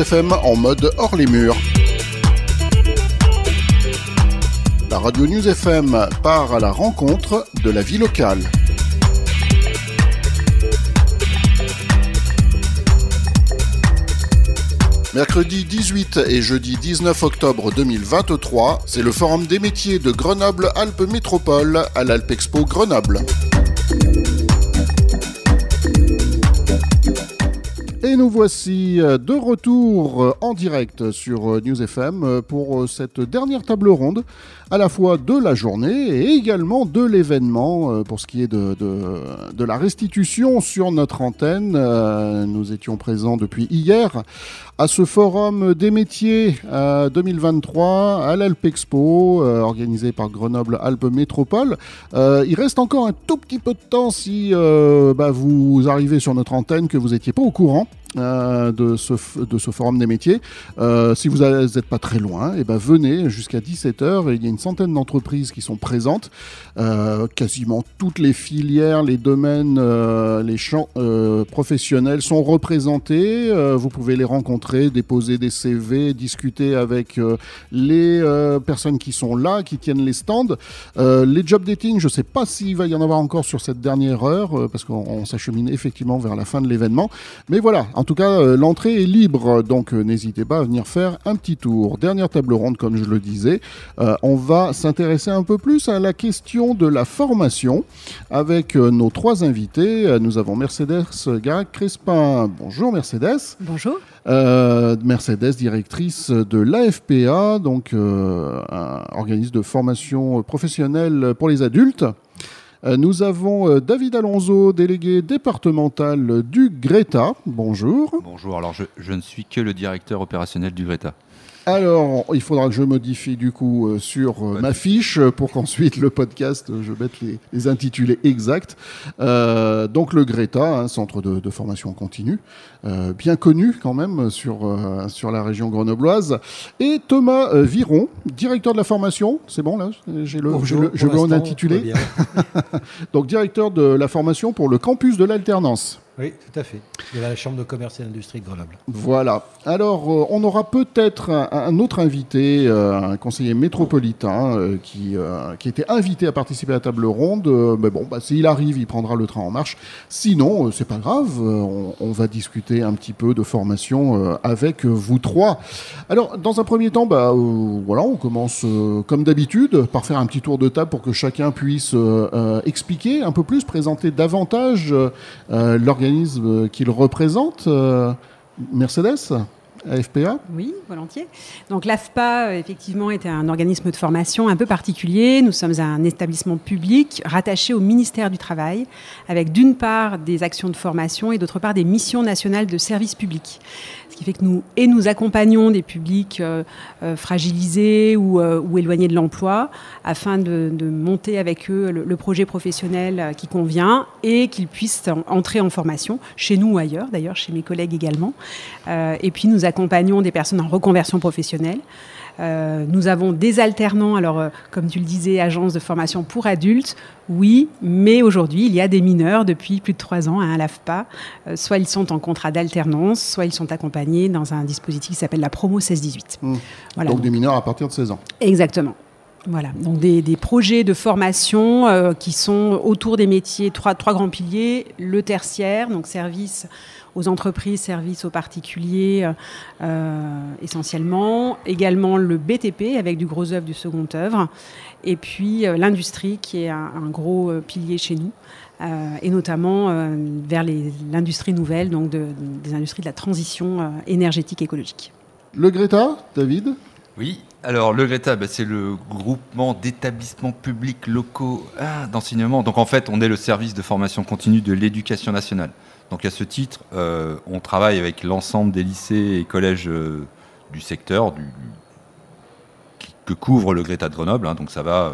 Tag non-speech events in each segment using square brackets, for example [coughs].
FM en mode hors les murs. La radio News FM part à la rencontre de la vie locale. Mercredi 18 et jeudi 19 octobre 2023, c'est le Forum des métiers de Grenoble-Alpes Métropole à l'Alpexpo Grenoble. Et nous voici euh, de retour euh, en direct sur euh, News FM pour cette dernière table ronde, à la fois de la journée et également de l'événement pour ce qui est de, de, la restitution sur notre antenne. Nous étions présents depuis hier à ce forum des métiers 2023 à l'Alpexpo, organisé par Grenoble Alpes Métropole. il reste encore un tout petit peu de temps si bah, vous arrivez sur notre antenne que vous n'étiez pas au courant. Euh, de, ce, forum des métiers. Euh, si vous n'êtes pas très loin, et eh ben venez jusqu'à 17h. Il y a une centaine d'entreprises qui sont présentes. Euh, quasiment toutes les filières, les domaines, les champs professionnels sont représentés. vous pouvez les rencontrer, déposer des CV, discuter avec les personnes qui sont là, qui tiennent les stands. les job dating, je ne sais pas s'il va y en avoir encore sur cette dernière heure, parce qu'on s'achemine effectivement vers la fin de l'événement. Mais voilà, en tout cas, euh, l'entrée est libre, donc euh, n'hésitez pas à venir faire un petit tour. Dernière table ronde, comme je le disais, euh, on va s'intéresser un peu plus à la question de la formation avec nos trois invités. Nous avons Mercedes Garac Crespin. Bonjour Mercedes. Bonjour. Mercedes, directrice de l'AFPA, donc un organisme de formation professionnelle pour les adultes. Euh, nous avons euh, David Alonso, délégué départemental du Greta. Bonjour. Bonjour, alors je, je ne suis que le directeur opérationnel du Greta. Alors, il faudra que je modifie du coup euh, sur euh, ma fiche pour qu'ensuite le podcast, euh, je mette les, intitulés exacts. donc le Greta, un centre de, formation continue, bien connu quand même sur, sur la région grenobloise. Et Thomas Viron, directeur de la formation, c'est bon là J'ai le, je veux en intitulé. [laughs] donc directeur de la formation pour le campus de l'alternance. Oui, tout à fait. De la Chambre de commerce et d'industrie de Grenoble. Voilà. Alors, euh, on aura peut-être un, autre invité, euh, un conseiller métropolitain euh, qui, qui était invité à participer à la table ronde. mais bon, bah, s'il arrive, il prendra le train en marche. Sinon, c'est pas grave. On, va discuter un petit peu de formation avec vous trois. Alors, dans un premier temps, bah, voilà, on commence comme d'habitude par faire un petit tour de table pour que chacun puisse expliquer un peu plus, présenter davantage qu'il représente, euh, Mercedes? AFPA Oui, volontiers. Donc l'AFPA, effectivement, est un organisme de formation un peu particulier. Nous sommes un établissement public rattaché au ministère du Travail, avec d'une part des actions de formation et d'autre part des missions nationales de service public qui fait que nous, et nous accompagnons des publics euh, euh, fragilisés ou, euh, ou, éloignés de l'emploi afin de, monter avec eux le, projet professionnel qui convient et qu'ils puissent entrer en formation, chez nous ou ailleurs, d'ailleurs chez mes collègues également. et puis nous accompagnons des personnes en reconversion professionnelle. Euh, nous avons des alternants, alors euh, comme tu le disais, agence de formation pour adultes, oui, mais aujourd'hui il y a des mineurs depuis plus de trois ans à l'AFPA. Euh, soit ils sont en contrat d'alternance, soit ils sont accompagnés dans un dispositif qui s'appelle la promo 16-18. Mmh. Donc des mineurs à partir de 16 ans. Exactement. Voilà, donc des, projets de formation qui sont autour des métiers, trois, trois grands piliers, le tertiaire, donc service aux entreprises, services aux particuliers euh, euh, essentiellement. Également le BTP avec du gros œuvre, du second œuvre. Et puis euh, l'industrie qui est un, gros pilier chez nous. et notamment vers l'industrie nouvelle, donc des industries de la transition énergétique écologique. Le Greta, David? Oui, alors le Greta, bah, c'est le groupement d'établissements publics locaux ah, d'enseignement. Donc en fait, on est le service de formation continue de l'éducation nationale. Donc à ce titre, euh, on travaille avec l'ensemble des lycées et collèges euh, du secteur que couvre le Greta de Grenoble. Hein. donc ça va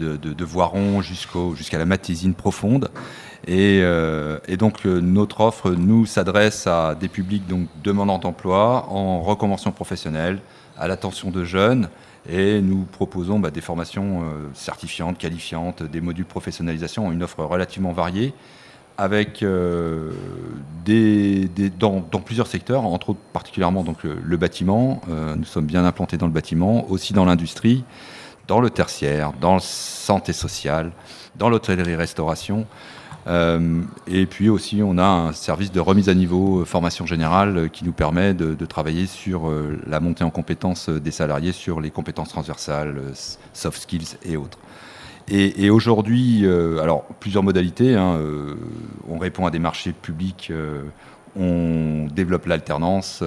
euh, de, Voiron jusqu'à la Matésine profonde. Et, donc notre offre, nous, s'adresse à des publics donc, demandant d'emploi, en reconversion professionnelle, à l'attention de jeunes. Et nous proposons bah, des formations certifiantes, qualifiantes, des modules professionnalisation, une offre relativement variée avec des, dans, plusieurs secteurs, entre autres particulièrement donc, le, bâtiment. nous sommes bien implantés dans le bâtiment, aussi dans l'industrie, dans le tertiaire, dans le santé sociale, dans l'hôtellerie-restauration. Euh, et puis aussi, on a un service de remise à niveau euh, formation générale euh, qui nous permet de, travailler sur la montée en compétences des salariés, sur les compétences transversales, soft skills et autres. Et, aujourd'hui, alors plusieurs modalités. Hein, on répond à des marchés publics, on développe l'alternance.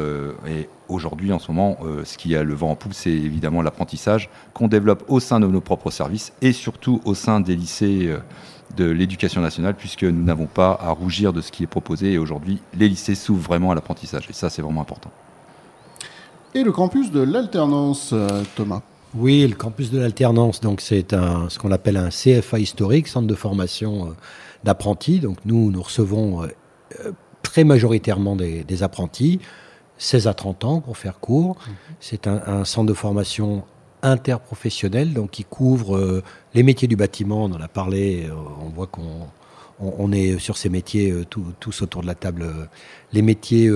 et aujourd'hui, en ce moment, ce qui a le vent en poupe, c'est évidemment l'apprentissage qu'on développe au sein de nos propres services et surtout au sein des lycées de l'éducation nationale, puisque nous n'avons pas à rougir de ce qui est proposé. Et aujourd'hui, les lycées s'ouvrent vraiment à l'apprentissage. Et ça, c'est vraiment important. Et le campus de l'alternance, euh, Thomas? Oui, le campus de l'alternance, donc c'est un, ce qu'on appelle un CFA historique, centre de formation euh, d'apprentis. Donc nous, nous recevons euh, très majoritairement des, apprentis, 16 à 30 ans pour faire court. Mmh. C'est un, un, centre de formation interprofessionnel, donc qui couvre euh, les métiers du bâtiment. On en a parlé. Euh, on voit qu'on on, est sur ces métiers euh, tous autour de la table. les métiers,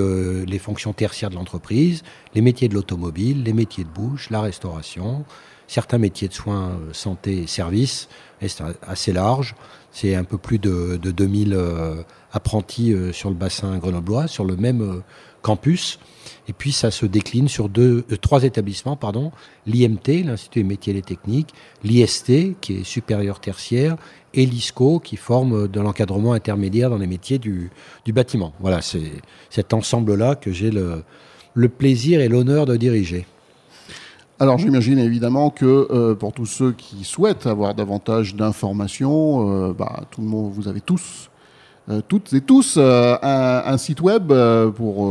les fonctions tertiaires de l'entreprise, les métiers de l'automobile, les métiers de bouche, la restauration, certains métiers de soins, santé et services. c'est assez large. C'est un peu plus de, de 2000 apprentis sur le bassin grenoblois, sur le même campus. Et puis ça se décline sur deux, euh, trois établissements, pardon, l'IMT, l'Institut des métiers et techniques, l'IST, qui est supérieur tertiaire, et l'ISCO, qui forme de l'encadrement intermédiaire dans les métiers du, bâtiment. Voilà, c'est cet ensemble-là que j'ai le, le plaisir et l'honneur de diriger. Alors j'imagine évidemment que euh, pour tous ceux qui souhaitent avoir davantage d'informations, euh, bah, tout le monde, vous avez tous euh, toutes et tous euh, un, site web euh, pour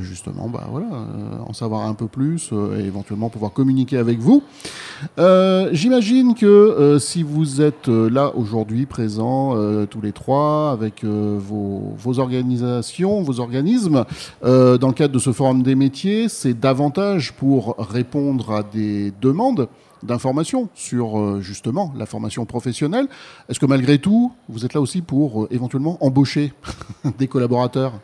justement bah, voilà, en savoir un peu plus et éventuellement pouvoir communiquer avec vous. J'imagine que si vous êtes là aujourd'hui présents tous les trois avec vos, vos, organisations, vos organismes, dans le cadre de ce forum des métiers, c'est davantage pour répondre à des demandes d'informations sur euh, justement la formation professionnelle. Est-ce que malgré tout, vous êtes là aussi pour euh, éventuellement embaucher [laughs] des collaborateurs?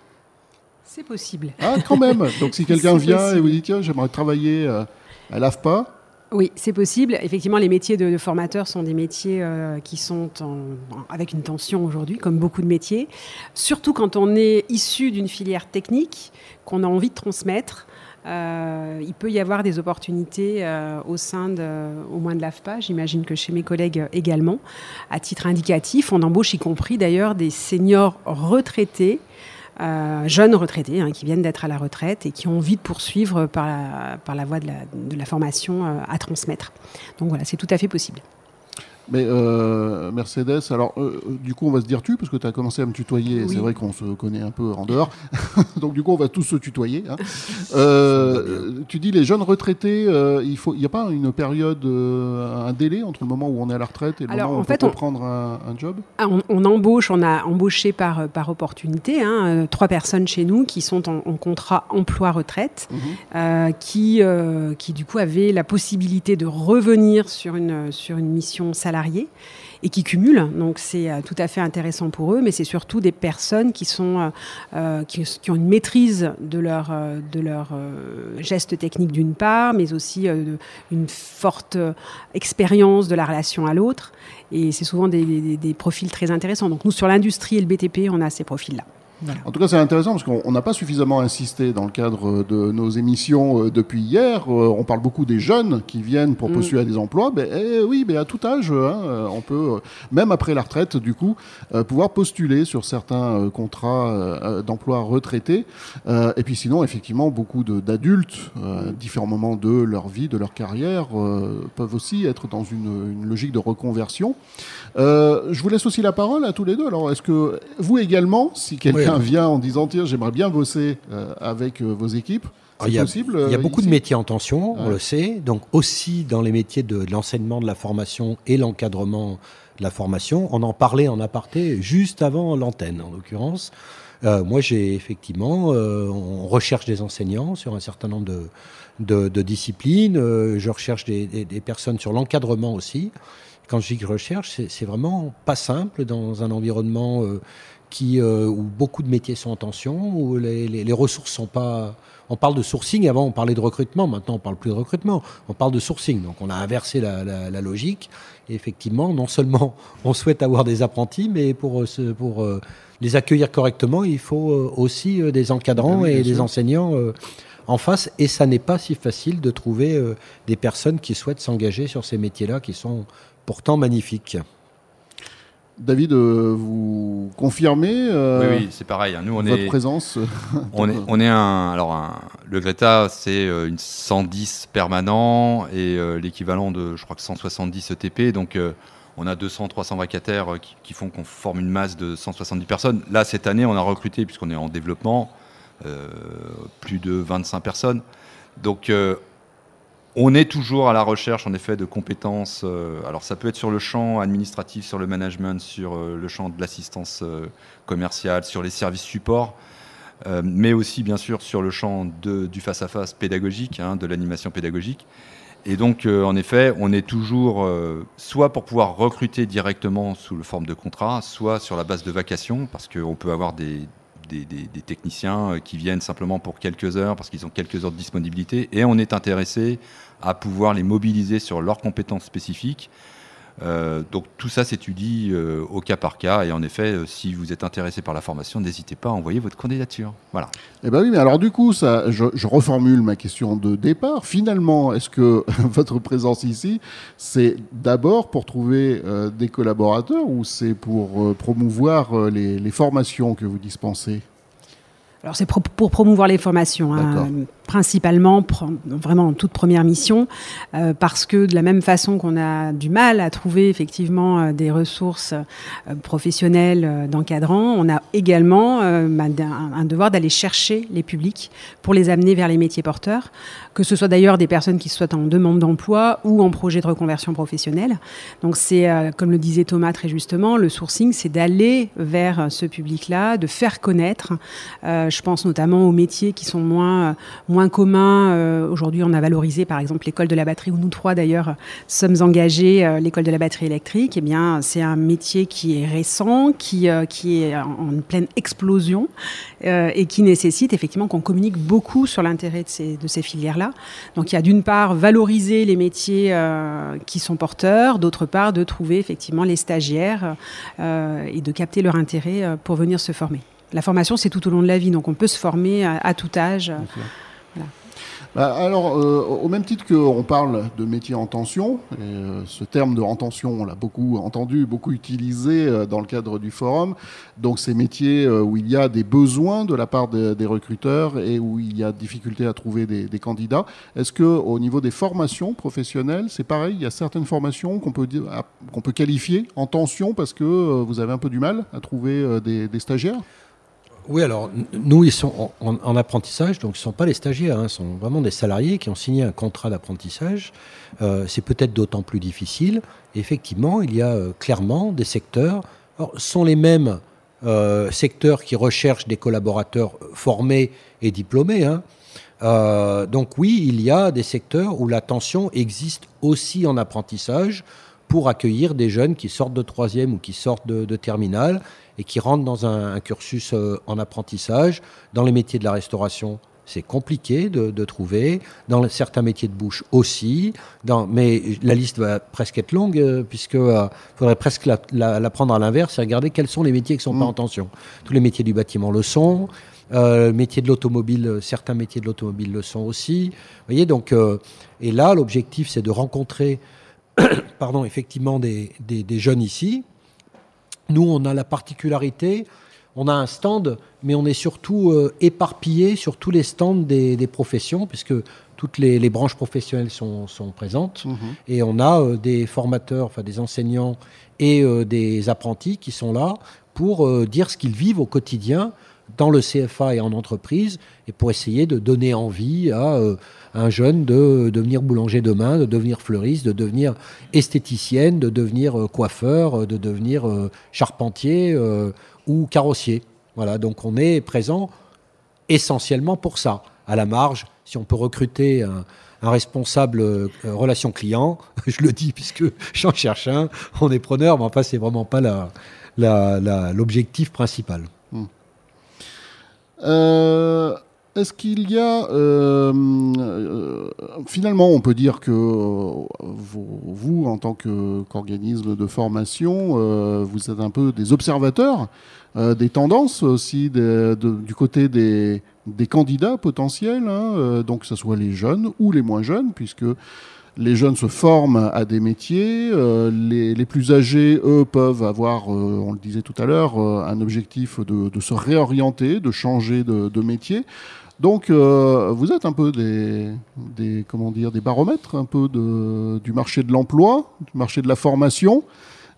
C'est possible. Ah, quand même Donc si [laughs] quelqu'un vient et vous dit tiens, j'aimerais travailler euh, à l'AFPA, oui, c'est possible. Effectivement, les métiers de, formateurs sont des métiers qui sont avec une tension aujourd'hui, comme beaucoup de métiers. Surtout quand on est issu d'une filière technique, qu'on a envie de transmettre. Euh, il peut y avoir des opportunités euh, au sein de, au moins de l'AFPA, j'imagine que chez mes collègues également. À titre indicatif, on embauche y compris d'ailleurs des seniors retraités, euh, jeunes retraités, hein, qui viennent d'être à la retraite et qui ont envie de poursuivre par la, voie de la, de la formation à transmettre. Donc voilà, c'est tout à fait possible. Mais euh, Mercedes, alors euh, du coup on va se dire tu parce que tu as commencé à me tutoyer, c'est vrai qu'on se connaît un peu en dehors, [laughs] donc du coup on va tous se tutoyer. Hein. [laughs] Euh, tu dis les jeunes retraités, il faut, il n'y a pas une période, un délai entre le moment où on est à la retraite et le moment où on peut prendre un, job? Ah, on, embauche, on a embauché par, par opportunité hein, trois personnes chez nous qui sont en, contrat emploi-retraite, mhm. qui, qui du coup avaient la possibilité de revenir sur une, sur une mission salariale et qui cumulent. Donc c'est euh, tout à fait intéressant pour eux, mais c'est surtout des personnes qui, sont, euh, euh, qui, ont une maîtrise de leur, de leur d'une part, mais aussi une forte expérience de la relation à l'autre. Et c'est souvent des, des profils très intéressants. Donc nous, sur l'industrie et le BTP, on a ces profils-là. En tout cas, c'est intéressant parce qu'on n'a pas suffisamment insisté dans le cadre de nos émissions euh, depuis hier. Euh, on parle beaucoup des jeunes qui viennent pour mm. postuler à des emplois. Ben, eh oui, mais à tout âge, hein, euh, on peut, même après la retraite, du coup, pouvoir postuler sur certains contrats d'emploi retraités. et puis sinon, effectivement, beaucoup d'adultes, à différents moments de leur vie, de leur carrière, peuvent aussi être dans une, une logique de reconversion. je vous laisse aussi la parole à tous les deux. Alors, est-ce que vous également, si quelqu'un vient en disant tiens, j'aimerais bien bosser euh, avec euh, vos équipes. Il y, a, possible, il y a euh, beaucoup de métiers en tension, on le sait. Donc aussi dans les métiers de, l'enseignement, de la formation et l'encadrement de la formation. On en parlait en aparté juste avant l'antenne, en l'occurrence. moi, j'ai effectivement, on recherche des enseignants sur un certain nombre de, de, disciplines. je recherche des, des, personnes sur l'encadrement aussi. Quand je dis que je recherche, c'est vraiment pas simple dans un environnement qui, où beaucoup de métiers sont en tension, où les, les, les ressources sont pas on parle de sourcing, avant on parlait de recrutement, maintenant on parle plus de recrutement, on parle de sourcing. Donc on a inversé la, logique. Et effectivement, non seulement [laughs] on souhaite avoir des apprentis, mais pour, euh, pour euh, les accueillir correctement, il faut euh, aussi des encadrants et des enseignants en face. Et ça n'est pas si facile de trouver des personnes qui souhaitent s'engager sur ces métiers-là qui sont pourtant magnifiques. David, euh, vous confirmez euh, Oui, c'est pareil. Hein. Nous, on votre présence. [laughs] on est, [laughs] on est un. Alors, le Greta, c'est euh, une 110 permanent et l'équivalent de, je crois que 170 ETP. Donc, on a 200-300 vacataires qui, font qu'on forme une masse de 170 personnes. Là, cette année, on a recruté, puisqu'on est en développement, plus de 25 personnes. Donc, on est toujours à la recherche, en effet, de compétences. Euh, alors, ça peut être sur le champ administratif, sur le management, sur euh, le champ de l'assistance euh, commerciale, sur les services supports, mais aussi, bien sûr, sur le champ du face-à-face pédagogique, hein, de l'animation pédagogique. Et donc, en effet, on est toujours soit pour pouvoir recruter directement sous le forme de contrat, soit sur la base de vacations, parce qu'on peut avoir des, des, techniciens euh, qui viennent simplement pour quelques heures parce qu'ils ont quelques heures de disponibilité et on est intéressé à pouvoir les mobiliser sur leurs compétences spécifiques. Euh, donc tout ça s'étudie euh, au cas par cas et en effet, si vous êtes intéressé par la formation, n'hésitez pas à envoyer votre candidature. Voilà. Eh ben oui, mais alors du coup, ça, je, reformule ma question de départ. Finalement, est-ce que [laughs] votre présence ici, c'est d'abord pour trouver des collaborateurs ou c'est pour promouvoir les formations que vous dispensez? Alors c'est pour promouvoir les formations. Hein principalement, vraiment en toute première mission, euh, parce que de la même façon qu'on a du mal à trouver effectivement euh, des ressources euh, professionnelles d'encadrants, on a également bah, un, devoir d'aller chercher les publics pour les amener vers les métiers porteurs, que ce soit d'ailleurs des personnes qui soient en demande d'emploi ou en projet de reconversion professionnelle. Donc c'est, comme le disait Thomas très justement, le sourcing, c'est d'aller vers ce public-là, de faire connaître. Je pense notamment aux métiers qui sont moins moins commun. Euh, aujourd'hui, on a valorisé par exemple l'école de la batterie, où nous trois d'ailleurs sommes engagés, euh, l'école de la batterie électrique. Eh bien, c'est un métier qui est récent, qui, euh, qui est en pleine explosion et qui nécessite effectivement qu'on communique beaucoup sur l'intérêt de ces, de ces filières-là. Donc, il y a d'une part valoriser les métiers qui sont porteurs, d'autre part de trouver effectivement les stagiaires et de capter leur intérêt pour venir se former. La formation, c'est tout au long de la vie, donc on peut se former à, tout âge. Bah, alors, euh, au même titre qu'on parle de métiers en tension, et euh, ce terme de en tension, on l'a beaucoup entendu, beaucoup utilisé euh, dans le cadre du forum. Donc, ces métiers où il y a des besoins de la part des recruteurs et où il y a difficulté à trouver des, des candidats. Est-ce que, au niveau des formations professionnelles, c'est pareil? Il y a certaines formations qu'on peut qu'on peut qualifier en tension parce que vous avez un peu du mal à trouver des, des stagiaires? Oui, alors nous, ils sont en, apprentissage, donc ce ne sont pas les stagiaires, hein, ce sont vraiment des salariés qui ont signé un contrat d'apprentissage. Euh, c'est peut-être d'autant plus difficile. effectivement, il y a euh, clairement des secteurs, alors, sont les mêmes euh, secteurs qui recherchent des collaborateurs formés et diplômés. Hein. donc oui, il y a des secteurs où la tension existe aussi en apprentissage pour accueillir des jeunes qui sortent de troisième ou qui sortent de, de terminale et qui rentrent dans un, cursus euh, en apprentissage. Dans les métiers de la restauration, c'est compliqué de, trouver. Dans certains métiers de bouche aussi. Dans, mais la liste va presque être longue, euh, puisque euh, faudrait presque la, prendre à l'inverse et regarder quels sont les métiers qui sont pas mm. en tension. Tous les métiers du bâtiment le sont. Euh, métier de l'automobile, certains métiers de l'automobile le sont aussi. Vous voyez, donc, et là, l'objectif, c'est de rencontrer, [coughs] pardon, effectivement, des, des, jeunes ici, nous, on a la particularité, on a un stand, mais on est surtout euh, éparpillé sur tous les stands des, professions, puisque toutes les, branches professionnelles sont, présentes. Mhm. Et on a euh, des formateurs, enfin des enseignants et euh, des apprentis qui sont là pour dire ce qu'ils vivent au quotidien dans le CFA et en entreprise, et pour essayer de donner envie à un jeune de devenir boulanger demain, de devenir fleuriste, de devenir esthéticienne, de devenir euh, coiffeur, euh, de devenir euh, charpentier ou carrossier. Voilà, donc on est présent essentiellement pour ça. À la marge, si on peut recruter un, responsable relation client, [laughs] je le dis puisque [laughs] j'en cherche un, on est preneur, mais enfin c'est vraiment pas l'objectif principal. Euh, est-ce qu'il y a euh, euh, finalement, on peut dire que vous, en tant qu'organisme de formation, vous êtes un peu des observateurs des tendances aussi du côté des, candidats potentiels, hein, donc que ce soit les jeunes ou les moins jeunes, puisque les jeunes se forment à des métiers, euh, les, plus âgés, eux, peuvent avoir, euh, on le disait tout à l'heure, euh, un objectif de, se réorienter, de changer de, métier. Donc, vous êtes un peu des, comment dire, des baromètres un peu du marché de l'emploi, du marché de la formation.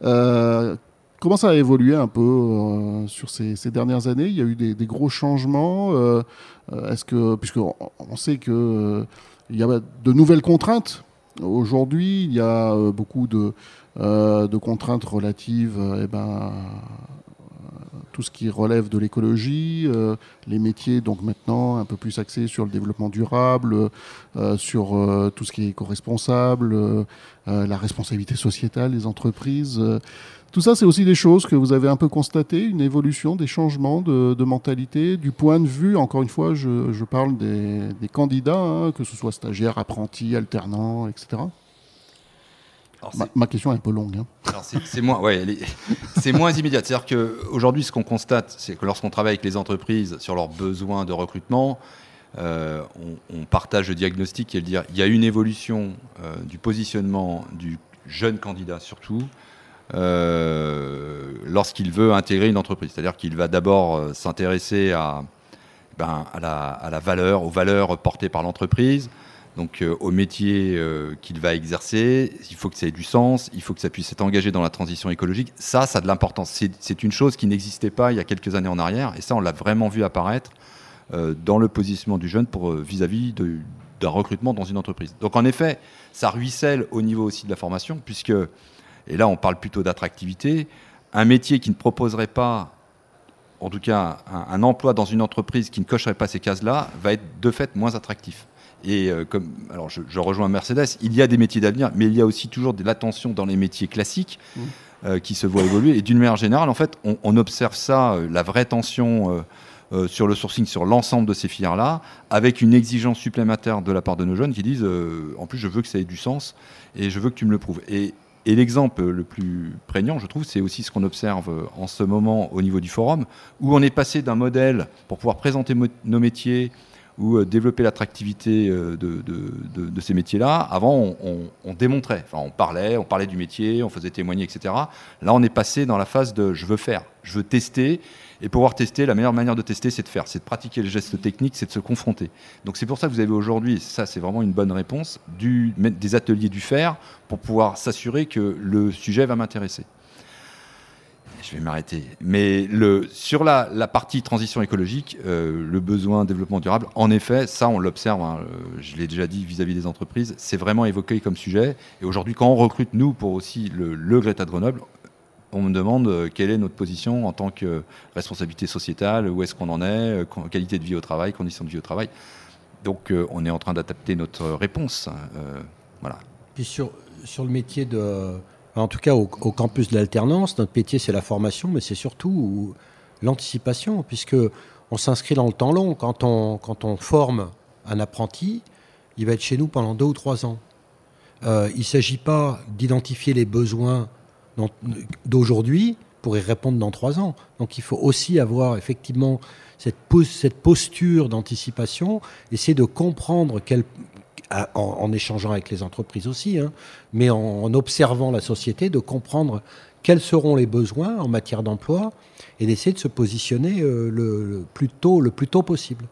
comment ça a évolué un peu sur ces, dernières années? Il y a eu des, gros changements. Est-ce que, puisqu'on on sait que il y a de nouvelles contraintes Aujourd'hui, il y a euh, beaucoup de, euh, de contraintes relatives eh ben, tout ce qui relève de l'écologie, euh, les métiers donc maintenant un peu plus axés sur le développement durable, sur tout ce qui est éco-responsable, la responsabilité sociétale des entreprises. Tout ça, c'est aussi des choses que vous avez un peu constatées, une évolution, des changements de, mentalité, du point de vue, encore une fois, je, parle des, candidats, hein, que ce soit stagiaires, apprentis, alternants, etc. Ma, question est un peu longue. Hein. C'est moins, ouais, [laughs] moins immédiat. C'est-à-dire qu'aujourd'hui, ce qu'on constate, c'est que lorsqu'on travaille avec les entreprises sur leurs besoins de recrutement, euh, on, partage le diagnostic et le dire il y a une évolution euh, du positionnement du jeune candidat surtout, euh, lorsqu'il veut intégrer une entreprise. C'est-à-dire qu'il va d'abord s'intéresser à, ben, à, la, valeur, aux valeurs portées par l'entreprise, donc euh, au métier qu'il va exercer. Il faut que ça ait du sens, il faut que ça puisse être engagé dans la transition écologique. Ça, ça a de l'importance. C'est une chose qui n'existait pas il y a quelques années en arrière, et ça, on l'a vraiment vu apparaître dans le positionnement du jeune vis-à-vis d'un recrutement dans une entreprise. Donc en effet, ça ruisselle au niveau aussi de la formation, puisque et là on parle plutôt d'attractivité, un métier qui ne proposerait pas, en tout cas un, emploi dans une entreprise qui ne cocherait pas ces cases-là, va être de fait moins attractif. Et euh, comme, alors je, rejoins Mercedes, il y a des métiers d'avenir, mais il y a aussi toujours de l'attention dans les métiers classiques mmh. euh, qui se voient évoluer. Et d'une manière générale, en fait, on, observe ça, euh, la vraie tension sur le sourcing sur l'ensemble de ces filières-là, avec une exigence supplémentaire de la part de nos jeunes qui disent, en plus, je veux que ça ait du sens et je veux que tu me le prouves. Et et l'exemple le plus prégnant, je trouve, c'est aussi ce qu'on observe en ce moment au niveau du forum, où on est passé d'un modèle pour pouvoir présenter nos métiers ou euh, développer l'attractivité euh, de, ces métiers-là. Avant, on, démontrait, enfin, on parlait, on parlait du métier, on faisait témoigner, etc. Là, on est passé dans la phase de je veux faire, je veux tester, et pouvoir tester, la meilleure manière de tester, c'est de faire, c'est de pratiquer le geste technique, c'est de se confronter. Donc c'est pour ça que vous avez aujourd'hui, ça c'est vraiment une bonne réponse, des ateliers du faire pour pouvoir s'assurer que le sujet va m'intéresser. Je vais m'arrêter. Mais sur la, partie transition écologique, euh, le besoin développement durable, en effet, ça on l'observe, hein, euh, je l'ai déjà dit vis-à-vis des entreprises, c'est vraiment évoqué comme sujet. Et aujourd'hui, quand on recrute, nous, pour aussi le, le Greta de Grenoble, on me demande euh, quelle est notre position en tant que responsabilité sociétale, où est-ce qu'on en est, qualité de vie au travail, conditions de vie au travail. Donc on est en train d'adapter notre réponse. voilà. Puis sur, sur le métier de... En tout cas, au, campus de l'alternance, notre métier, c'est la formation, mais c'est surtout l'anticipation, puisque on s'inscrit dans le temps long. Quand on, forme un apprenti, il va être chez nous pendant deux ou trois ans. il ne s'agit pas d'identifier les besoins d'aujourd'hui pour y répondre dans trois ans. Donc il faut aussi avoir effectivement cette, cette posture d'anticipation, essayer de comprendre quel, en, échangeant avec les entreprises aussi, hein, mais en, observant la société, de comprendre quels seront les besoins en matière d'emploi et d'essayer de se positionner euh, le, plus tôt, le plus tôt possible.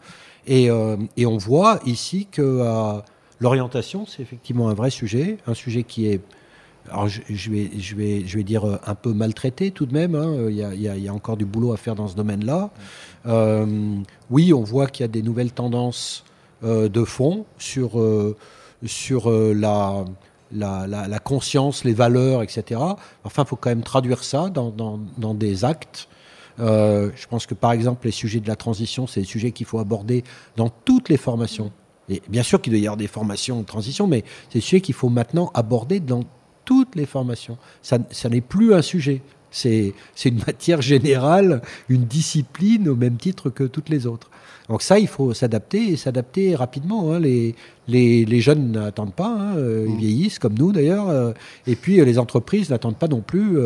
Et, euh, on voit ici que l'orientation, c'est effectivement un vrai sujet, un sujet qui est alors je, vais, je, vais, je vais dire euh, un peu maltraité tout de même. Hein. Il, y a, encore du boulot à faire dans ce domaine-là. Oui, on voit qu'il y a des nouvelles tendances de fond sur, sur la, la, conscience, les valeurs, etc. Enfin, il faut quand même traduire ça dans, dans, des actes. je pense que par exemple, les sujets de la transition, c'est des sujets qu'il faut aborder dans toutes les formations. Et bien sûr qu'il doit y avoir des formations de transition, mais c'est des qu'il faut maintenant aborder dans toutes les formations. Ça, n'est plus un sujet. C'est une matière générale, une discipline au même titre que toutes les autres. Donc ça, il faut s'adapter et s'adapter rapidement. Hein. Les, les, jeunes n'attendent pas, hein. euh, ils mmh. vieillissent comme nous d'ailleurs. Euh. et puis euh, les entreprises n'attendent pas non plus.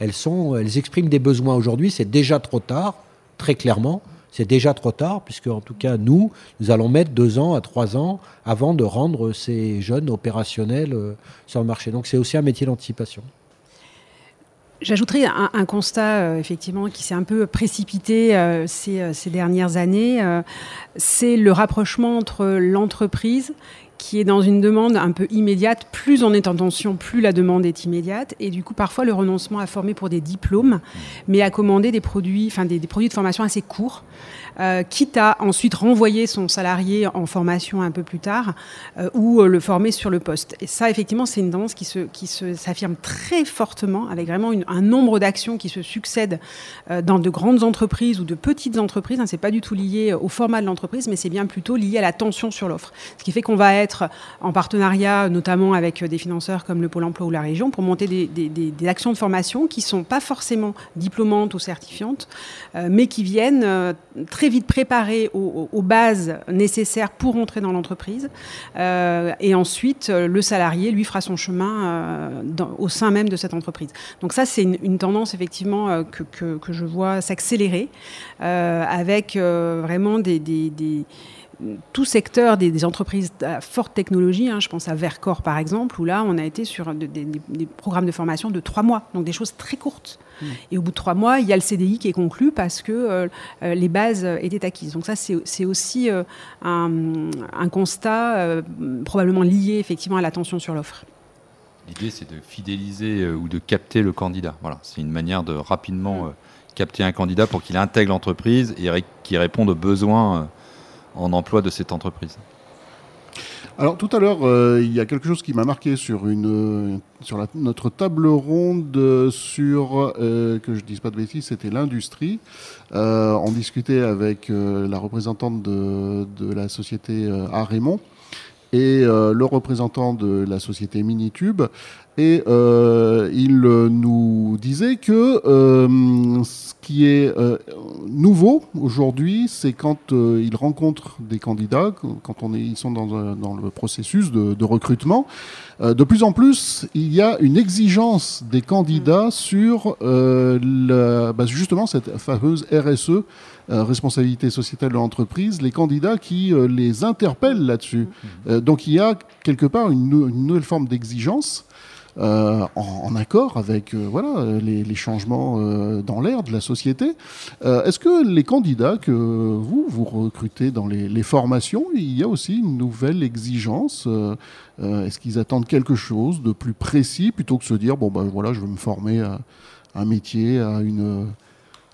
elles, sont, elles expriment des besoins aujourd'hui, c'est déjà trop tard, très clairement. C'est déjà trop tard, puisque en tout cas, nous, nous allons mettre deux ans à trois ans avant de rendre ces jeunes opérationnels sur le marché. Donc c'est aussi un métier d'anticipation. J'ajouterai un, constat, euh, effectivement, qui s'est un peu précipité euh, euh, ces, dernières années. c'est le rapprochement entre l'entreprise qui est dans une demande un peu immédiate. Plus on est en tension, plus la demande est immédiate. Et du coup, parfois, le renoncement à former pour des diplômes, mais à commander des produits, enfin des, produits de formation assez courts, euh, quitte à ensuite renvoyer son salarié en formation un peu plus tard euh, ou euh, le former sur le poste. Et ça, effectivement, c'est une tendance qui se, qui se, s'affirme très fortement, avec vraiment un nombre d'actions qui se succèdent dans de grandes entreprises ou de petites entreprises. Hein, c'est pas du tout lié au format de l'entreprise, mais c'est bien plutôt lié à la tension sur l'offre. Ce qui fait qu'on va être en partenariat notamment avec des financeurs comme le Pôle emploi ou la région pour monter des, actions de formation qui ne sont pas forcément diplômantes ou certifiantes, euh, mais qui viennent euh, très vite préparer aux, bases nécessaires pour entrer dans l'entreprise. Euh, et ensuite, le salarié, lui, fera son chemin au sein même de cette entreprise. Donc ça, c'est une, tendance effectivement que, je vois s'accélérer avec vraiment des tout secteur des, entreprises à forte technologie, hein, je pense à Vercor par exemple, où là on a été sur des, programmes de formation de trois mois, donc des choses très courtes. Mmh. Et au bout de trois mois, il y a le CDI qui est conclu parce que euh, euh, les bases étaient acquises. Donc ça, c'est aussi euh, un, constat probablement lié effectivement à la tension sur l'offre. L'idée, c'est de fidéliser ou de capter le candidat. Voilà, c'est une manière de rapidement mmh. capter un candidat pour qu'il intègre l'entreprise et qu'il réponde aux besoins en emploi de cette entreprise. Alors tout à l'heure, euh, il y a quelque chose qui m'a marqué sur euh, notre table ronde sur euh, que je dise pas de bêtises, c'était l'industrie. on discutait avec la représentante de, la société à et le représentant de la société Minitube. Et euh, il nous disait que euh, ce qui est euh, nouveau aujourd'hui, c'est quand ils rencontrent des candidats, quand on est, ils sont dans, dans le processus de, de recrutement, de plus en plus, il y a une exigence des candidats sur la, bah justement cette fameuse RSE, responsabilité sociétale de l'entreprise, les candidats qui les interpellent là-dessus. donc il y a quelque part une, une nouvelle forme d'exigence. Euh, en, accord avec euh, voilà, les, changements euh, dans l'air de la société. Est-ce que les candidats que vous, vous recrutez dans les, formations, il y a aussi une nouvelle exigence Est-ce qu'ils attendent quelque chose de plus précis plutôt que de se dire, bon, ben voilà, je veux me former à, un métier, à une,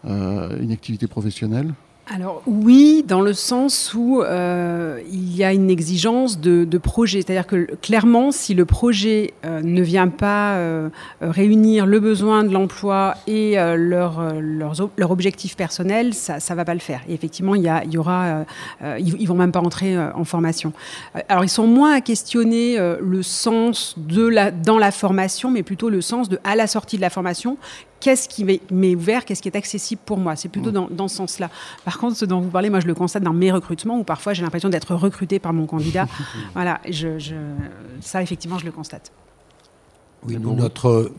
une activité professionnelle alors oui, dans le sens où euh, il y a une exigence de, projet. C'est-à-dire que clairement, si le projet euh, ne vient pas euh, réunir le besoin de l'emploi et leur, leurs, leur objectif personnel, ça ne va pas le faire. Et effectivement, il y, a, il y aura, ils, ne vont même pas entrer en formation. Alors ils sont moins à questionner le sens de la, dans la formation, mais plutôt le sens de à la sortie de la formation, qu'est-ce qui m'est ouvert, qu'est-ce qui est accessible pour moi. C'est plutôt mm. dans, ce sens-là. Par contre, ce dont vous parlez, moi, je le constate dans mes recrutements, où parfois j'ai l'impression d'être recruté par mon candidat. [laughs] voilà, je, ça, effectivement, je le constate. Oui, notre,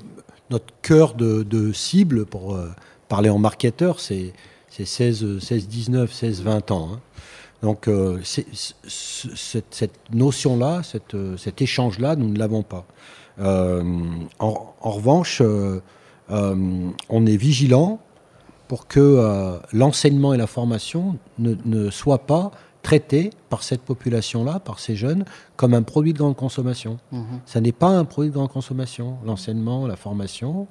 notre cœur de, cible, pour euh, parler en marketeur, c'est 16, 16, 19, 16, 20 ans. Hein. Donc, euh, cette, notion-là, euh, cet échange-là, nous ne l'avons pas. en, revanche, euh, on est vigilant pour que euh, l'enseignement et la formation ne, soient pas traités par cette population-là, par ces jeunes, comme un produit de grande consommation. Mhm. Ça n'est pas un produit de grande consommation. L'enseignement, la formation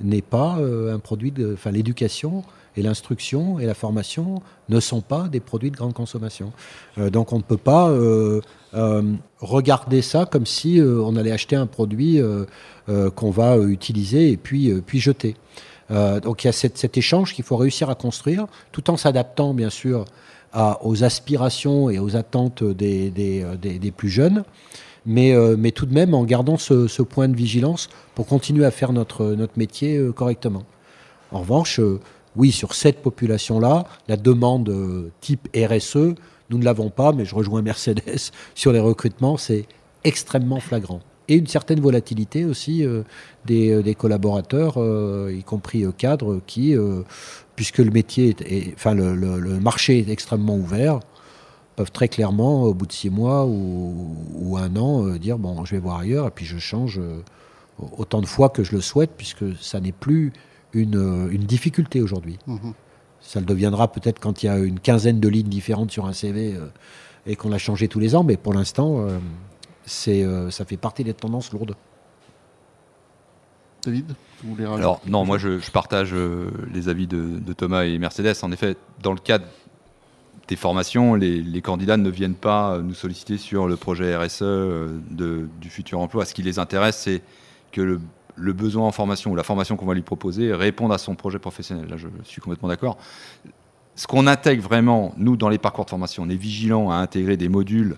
n'est pas euh, un produit de... Enfin, l'éducation et l'instruction et la formation ne sont pas des produits de grande consommation. donc on ne peut pas regarder ça comme si on allait acheter un produit euh, qu'on va euh, utiliser et puis, euh, puis jeter. donc il y a cet échange qu'il faut réussir à construire, tout en s'adaptant bien sûr aux aspirations et aux attentes des, des, plus jeunes, mais, mais, tout de même en gardant ce, point de vigilance pour continuer à faire notre, notre métier correctement. En revanche, oui, sur cette population-là, la demande type RSE, nous ne l'avons pas, mais je rejoins Mercedes [laughs] sur les recrutements, c'est extrêmement flagrant. Et une certaine volatilité aussi des, collaborateurs, y compris cadres, qui, puisque le métier, est, enfin le, marché est extrêmement ouvert, peuvent très clairement, au bout de six mois ou, un an, dire bon, je vais voir ailleurs et puis je change autant de fois que je le souhaite, puisque ça n'est plus une, difficulté aujourd'hui. Mhm. Ça le deviendra peut-être quand il y a une quinzaine de lignes différentes sur un CV euh, et qu'on l'a changé tous les ans, mais pour l'instant, euh, c'est, euh, ça fait partie des tendances lourdes. David Alors, non, moi je, partage les avis de, Thomas et Mercedes. En effet, dans le cadre des formations, les, candidats ne viennent pas nous solliciter sur le projet RSE du futur emploi. Ce qui les intéresse, c'est que le, le besoin en formation ou la formation qu'on va lui proposer réponde à son projet professionnel. Là, je suis complètement d'accord. Ce qu'on intègre vraiment, nous, dans les parcours de formation, on est vigilant à intégrer des modules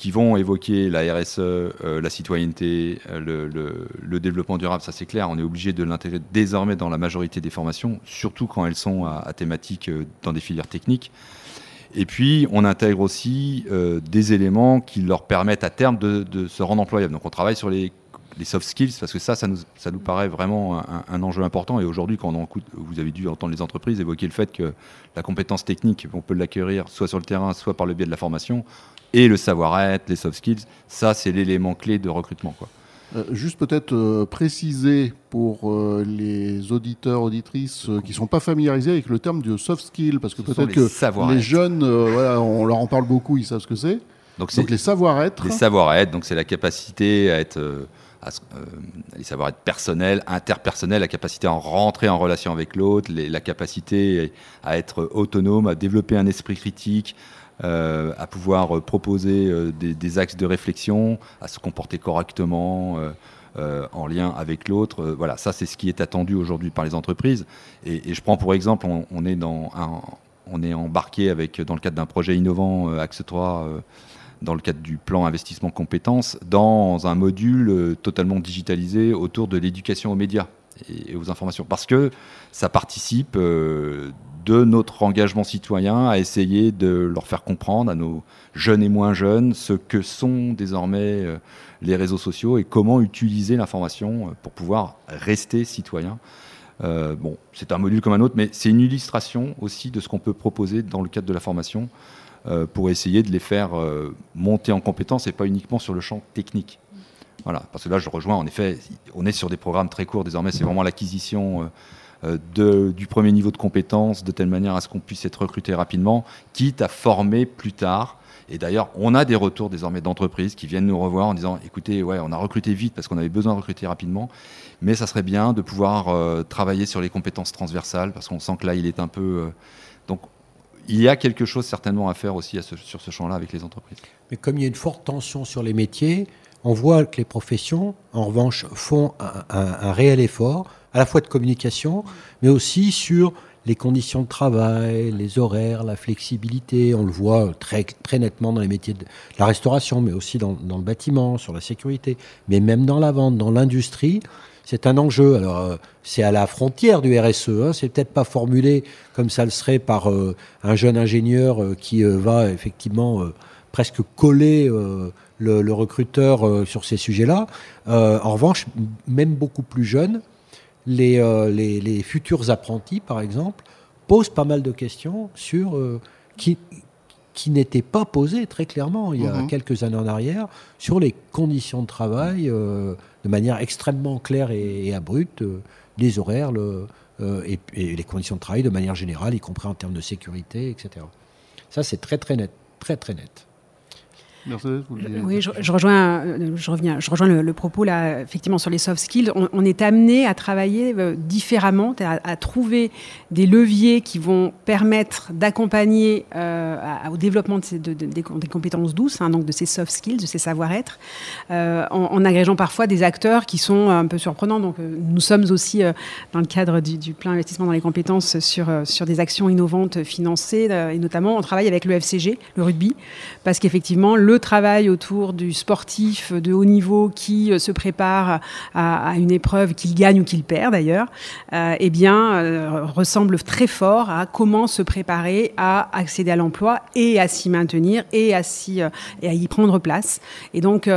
qui vont évoquer la RSE, euh, la citoyenneté, euh, le, développement durable, ça c'est clair, on est obligé de l'intégrer désormais dans la majorité des formations, surtout quand elles sont à, thématique euh, dans des filières techniques. Et puis, on intègre aussi des éléments qui leur permettent à terme de, de, se rendre employables. Donc, on travaille sur les les soft skills, parce que ça, ça nous, ça nous paraît vraiment un, enjeu important. Et aujourd'hui, quand on écoute, vous avez dû entendre les entreprises évoquer le fait que la compétence technique, on peut l'acquérir soit sur le terrain, soit par le biais de la formation, et le savoir-être, les soft skills, ça, c'est l'élément clé de recrutement. Quoi. Euh, juste peut-être euh, préciser pour euh, les auditeurs, auditrices qui ne sont pas familiarisés avec le terme de soft skills, parce que peut-être que les jeunes, voilà, on leur en parle beaucoup, ils savent ce que c'est. Donc, donc les savoir-être. Les savoir-être, donc c'est la capacité à être euh, les savoir-être personnels, interpersonnels, la capacité à rentrer en relation avec l'autre, la capacité à être autonome, à développer un esprit critique, euh, à pouvoir proposer euh, des, axes de réflexion, à se comporter correctement. en lien avec l'autre. voilà, ça c'est ce qui est attendu aujourd'hui par les entreprises. Et, je prends pour exemple, on, est, embarqué avec, dans le cadre d'un projet innovant, Axe 3, dans le cadre du plan investissement compétences, dans un module euh, totalement digitalisé autour de l'éducation aux médias et aux informations. Parce que ça participe euh, de notre engagement citoyen à essayer de leur faire comprendre à nos jeunes et moins jeunes ce que sont désormais euh, les réseaux sociaux et comment utiliser l'information pour pouvoir rester citoyen. bon, c'est un module comme un autre, mais c'est une illustration aussi de ce qu'on peut proposer dans le cadre de la formation pour essayer de les faire euh, monter en compétences et pas uniquement sur le champ technique. Voilà, parce que là, je rejoins, en effet, on est sur des programmes très courts désormais, c'est vraiment l'acquisition euh, du premier niveau de compétences de telle manière à ce qu'on puisse être recruté rapidement, quitte à former plus tard. Et d'ailleurs, on a des retours désormais d'entreprises qui viennent nous revoir en disant écoutez, ouais, on a recruté vite parce qu'on avait besoin de recruter rapidement, mais ça serait bien de pouvoir travailler sur les compétences transversales parce qu'on sent que là, il est un peu. Il y a quelque chose certainement à faire aussi sur ce champ-là avec les entreprises. Mais comme il y a une forte tension sur les métiers, on voit que les professions, en revanche, font un, réel effort, à la fois de communication, mais aussi sur les conditions de travail, les horaires, la flexibilité. On le voit très, très nettement dans les métiers de la restauration, mais aussi dans, dans le bâtiment, sur la sécurité, mais même dans la vente, dans l'industrie c'est un enjeu. Alors, euh, c'est à la frontière du RSE. Hein. C'est peut-être pas formulé comme ça le serait par euh, un jeune ingénieur euh, qui va effectivement presque coller le, recruteur sur ces sujets-là. en revanche, même beaucoup plus jeunes, les, les, futurs apprentis, par exemple, posent pas mal de questions sur qui, qui n'étaient pas posées très clairement il y a mm-hmm. quelques années en arrière sur les conditions de travail de manière extrêmement claire et, abrupte euh, les horaires euh, et, et, les conditions de travail de manière générale, y compris en termes de sécurité, etc. Ça, c'est très très net, très très net. Oui, je, rejoins, euh, je, reviens, je rejoins le, propos là, effectivement, sur les soft skills. On, est amené à travailler euh, différemment, à, trouver des leviers qui vont permettre d'accompagner euh, au développement de des, compétences douces, hein, donc de ces soft skills, de ces savoir-être, en, agrégeant parfois des acteurs qui sont un peu surprenants. Donc, nous sommes aussi, dans le cadre du, plan investissement dans les compétences, sur, sur des actions innovantes financées, et notamment on travaille avec le FCG, le rugby, parce qu'effectivement, le le travail autour du sportif de haut niveau qui se prépare à, une épreuve qu'il gagne ou qu'il perd d'ailleurs, eh bien, ressemble très fort à comment se préparer à accéder à l'emploi et à s'y maintenir et à, et à y prendre place. Et donc,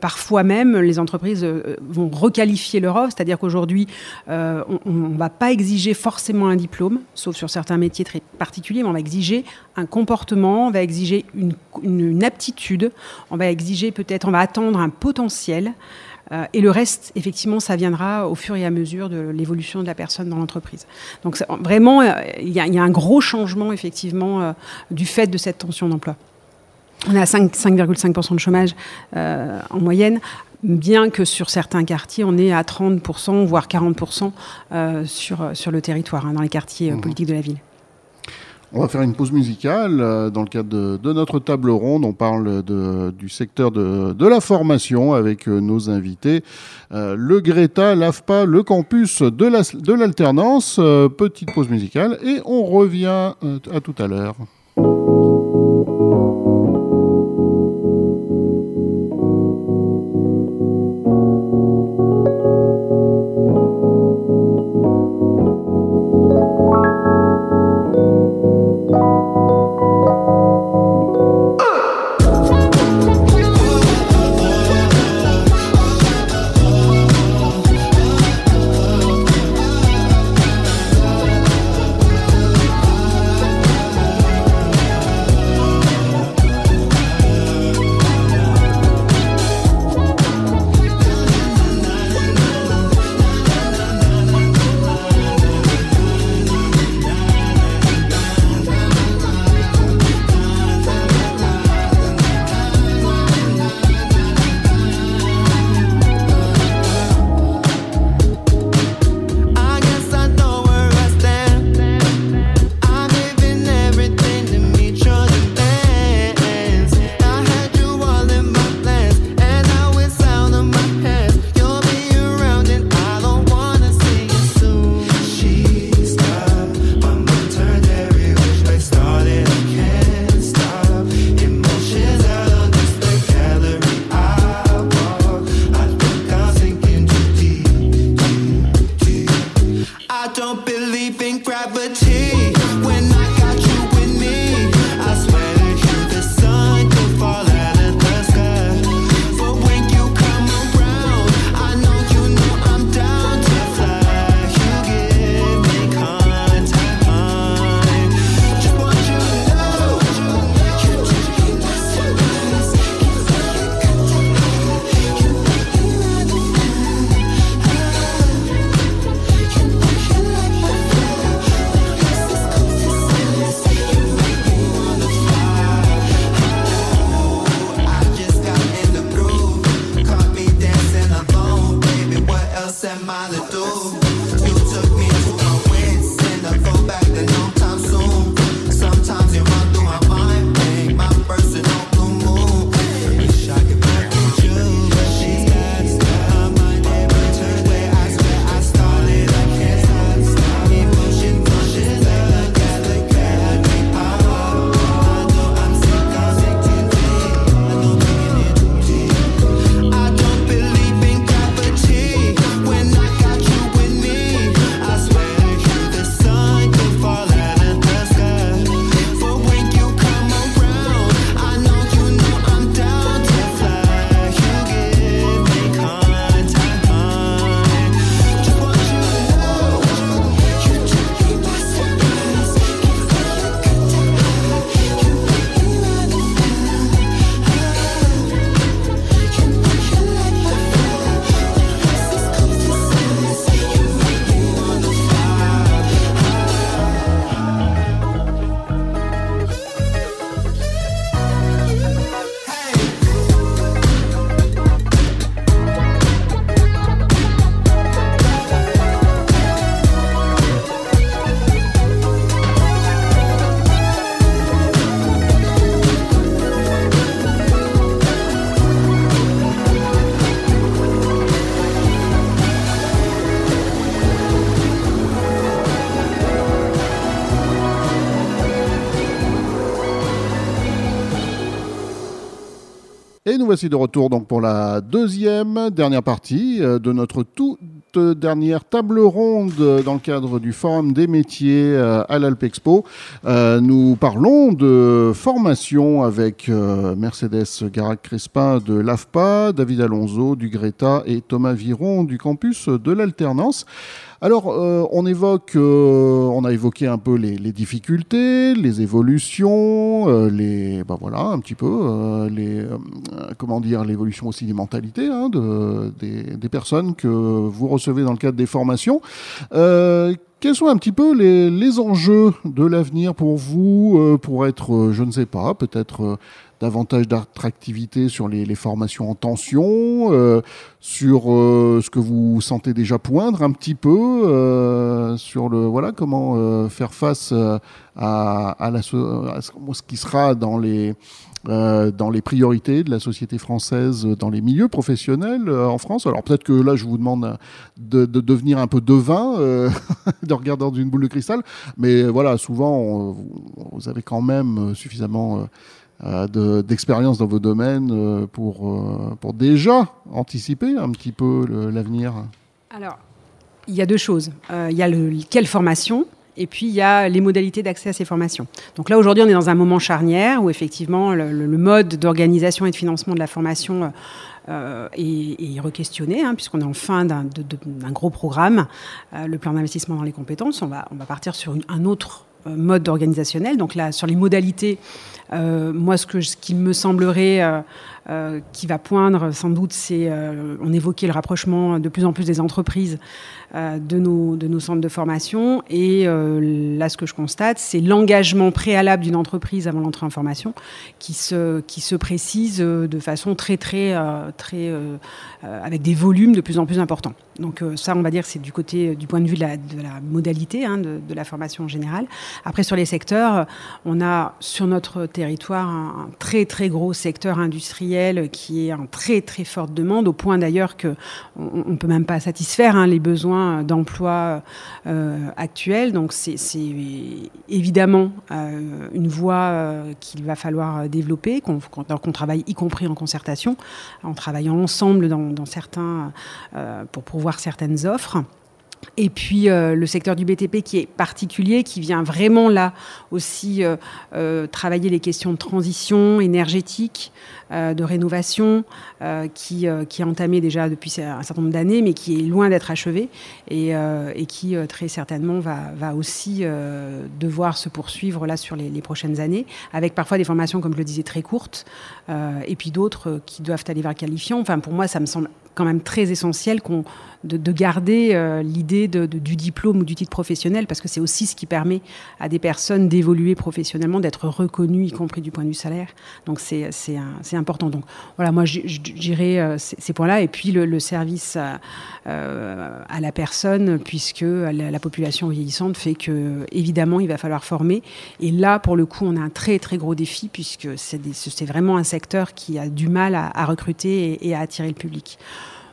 parfois même, les entreprises vont requalifier leur offre, c'est-à-dire qu'aujourd'hui, on ne va pas exiger forcément un diplôme, sauf sur certains métiers très particuliers, mais on va exiger un comportement, on va exiger une, aptitude, on va exiger peut-être, on va attendre un potentiel. Euh, et le reste, effectivement, ça viendra au fur et à mesure de l'évolution de la personne dans l'entreprise. Donc vraiment, euh, il y, a un gros changement, effectivement, euh, du fait de cette tension d'emploi. On a 5,5% de chômage en moyenne, bien que sur certains quartiers, on est à 30%, voire 40% sur, sur le territoire, hein, dans les quartiers mmh. politiques de la ville. On va faire une pause musicale. Euh, dans le cadre de, notre table ronde, on parle du secteur de, la formation avec euh, nos invités. Euh, le Greta, l'AFPA, le campus de l'alternance. petite pause musicale et on revient à tout à l'heure. Nous voici de retour donc pour la deuxième, dernière partie euh, de notre toute dernière table ronde dans le cadre du Forum des métiers euh, à l'Alpexpo. Euh, nous parlons de formation avec Mercedes Garac-Crespin de l'AFPA, David Alonso du Greta et Thomas Viron du campus de l'Alternance. Alors, euh, on évoque, euh, on a évoqué un peu les, difficultés, les évolutions, euh, les, bah voilà, un petit peu, les, comment dire, l'évolution aussi des mentalités hein, de, des, personnes que vous recevez dans le cadre des formations. quels sont un petit peu les, les enjeux de l'avenir pour vous, pour être, je ne sais pas, peut-être davantage d'attractivité sur les, formations en tension, euh, sur euh, ce que vous sentez déjà poindre un petit peu, euh, sur le voilà comment faire face à, à, la, à, ce qui sera dans les dans les priorités de la société française dans les milieux professionnels en France. Alors peut-être que là, je vous demande de, devenir un peu devin, [laughs] de regarder dans une boule de cristal, mais voilà, souvent, vous avez quand même suffisamment euh, d'expérience dans vos domaines euh, pour, euh, pour déjà anticiper un petit peu l'avenir Alors, il y a deux choses. il y a le, quelle formation et puis il y a les modalités d'accès à ces formations. Donc là aujourd'hui on est dans un moment charnière où effectivement le, mode d'organisation et de financement de la formation est, est, requestionné, hein, puisqu'on est en fin d'un gros programme, le plan d'investissement dans les compétences. On va, on va partir sur un autre mode organisationnel. Donc là, sur les modalités, moi, ce, qui me semblerait euh, euh, qui va poindre, sans doute, c'est, on évoquait le rapprochement de plus en plus des entreprises de, nos, centres de formation. Et là, ce que je constate, c'est l'engagement préalable d'une entreprise avant l'entrée en formation qui se, précise de façon très, très, très avec des volumes de plus en plus importants. Donc ça, on va dire, c'est du côté, du point de vue de la, de la modalité hein, de, de, la formation en général. Après, sur les secteurs, on a sur notre territoire un, très très gros secteur industriel qui est en très très forte demande, au point d'ailleurs que on, ne peut même pas satisfaire hein, les besoins d'emploi euh, actuels. Donc c'est évidemment euh, une voie euh, qu'il va falloir développer, qu'on travaille y compris en concertation, en travaillant ensemble dans, certains pour pourvoir certaines offres. Et puis euh, le secteur du BTP qui est particulier, qui vient vraiment là aussi euh, euh, travailler les questions de transition énergétique, de rénovation, qui, qui est entamé déjà depuis un certain nombre d'années, mais qui est loin d'être achevé et, qui très certainement va, va aussi devoir se poursuivre là sur les, les, prochaines années, avec parfois des formations, comme je le disais, très courtes, et puis d'autres qui doivent aller vers qualifiant. Enfin, pour moi, ça me semble quand même très essentiel qu'on de, garder euh, l'idée de, du diplôme ou du titre professionnel, parce que c'est aussi ce qui permet à des personnes d'évoluer professionnellement, d'être reconnues, y compris du point de vue salaire. Donc c'est important. Donc voilà, moi j'irai euh, ces, points-là. Et puis le, service euh, à, la personne, puisque la, population vieillissante fait que, évidemment, il va falloir former. Et là, pour le coup, on a un très très gros défi, puisque c'est vraiment un secteur qui a du mal à, recruter et à attirer le public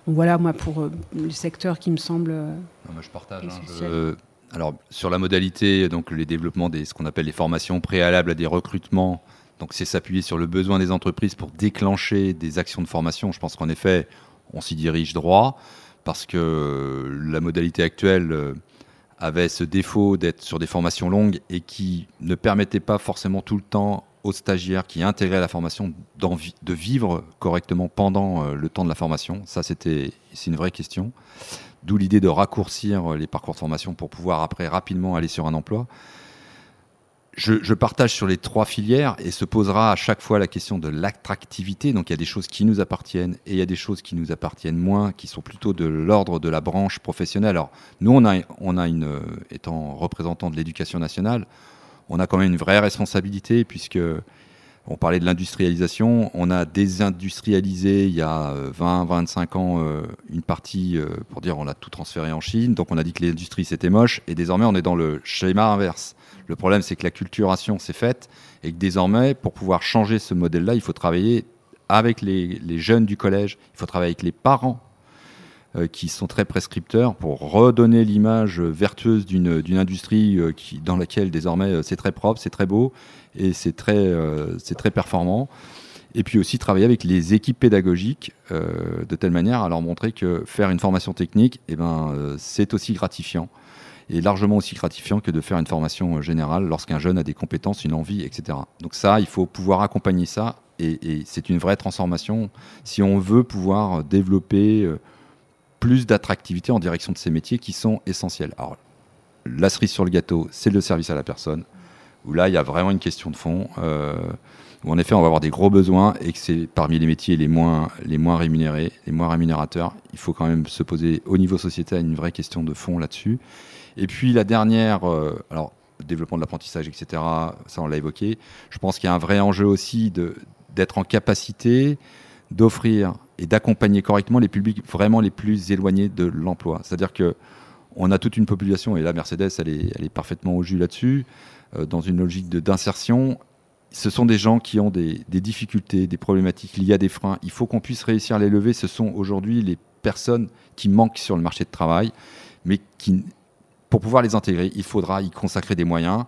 voilà, moi, pour euh, le secteur qui me semble. Euh, je partage. Hein, alors, sur la modalité, donc les développements des ce qu'on appelle les formations préalables à des recrutements, donc c'est s'appuyer sur le besoin des entreprises pour déclencher des actions de formation. Je pense qu'en effet, on s'y dirige droit parce que la modalité actuelle euh, avait ce défaut d'être sur des formations longues et qui ne permettait pas forcément tout le temps aux stagiaires qui intégraient la formation de vivre correctement pendant euh, le temps de la formation Ça, c'était, c'est une vraie question. D'où l'idée de raccourcir les parcours de formation pour pouvoir après rapidement aller sur un emploi. Je, partage sur les trois filières et se posera à chaque fois la question de l'attractivité. Donc il y a des choses qui nous appartiennent et il y a des choses qui nous appartiennent moins, qui sont plutôt de l'ordre de la branche professionnelle. Alors nous, on a, on a une, étant représentant de l'éducation nationale, on a quand même une vraie responsabilité puisque on parlait de l'industrialisation, on a désindustrialisé il y a 20, euh, 25 ans euh, une partie, euh, pour dire on a tout transféré en Chine, donc on a dit que l'industrie c'était moche, et désormais on est dans le schéma inverse. Le problème c'est que la culturation s'est faite, et que désormais pour pouvoir changer ce modèle-là, il faut travailler avec les, jeunes du collège, il faut travailler avec les parents qui sont très prescripteurs pour redonner l'image vertueuse d'une industrie euh, qui, dans laquelle désormais euh, c'est très propre, c'est très beau et c'est très, c'est très performant. Et puis aussi travailler avec les équipes pédagogiques de telle manière à leur montrer que faire une formation technique, eh ben, c'est aussi gratifiant et largement aussi gratifiant que de faire une formation générale lorsqu'un jeune a des compétences, une envie, etc. Donc ça, il faut pouvoir accompagner ça et, c'est une vraie transformation si on veut pouvoir développer euh, plus d'attractivité en direction de ces métiers qui sont essentiels. Alors, la cerise sur le gâteau, c'est le service à la personne, où là, il y a vraiment une question de fond, euh, où en effet, on va avoir des gros besoins et que c'est parmi les métiers les moins, rémunérés, les moins rémunérateurs. Il faut quand même se poser au niveau sociétal une vraie question de fond là-dessus. Et puis la dernière, euh, alors développement de l'apprentissage, etc., ça on l'a évoqué. Je pense qu'il y a un vrai enjeu aussi d'être en capacité d'offrir et d'accompagner correctement les publics vraiment les plus éloignés de l'emploi. C'est-à-dire que on a toute une population, et là Mercedes, elle est, parfaitement au jus là-dessus, euh, dans une logique d'insertion. Ce sont des gens qui ont des, des, difficultés, des problématiques liées à des freins. Il faut qu'on puisse réussir à les lever. Ce sont aujourd'hui les personnes qui manquent sur le marché de travail, mais qui, pour pouvoir les intégrer, il faudra y consacrer des moyens